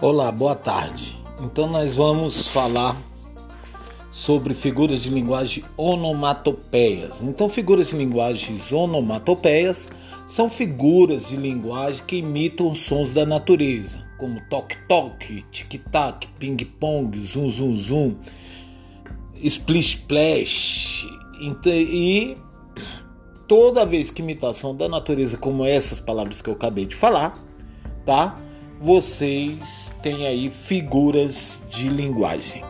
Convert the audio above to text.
Olá, boa tarde. Então nós vamos falar sobre figuras de linguagem onomatopeias. Então figuras de linguagem onomatopeias são figuras de linguagem que imitam sons da natureza, como toque-toque, tic-tac, ping-pong, zum-zum-zum, splish-splash. E toda vez que imitação da natureza, como essas palavras que eu acabei de falar, tá? Vocês têm aí figuras de linguagem.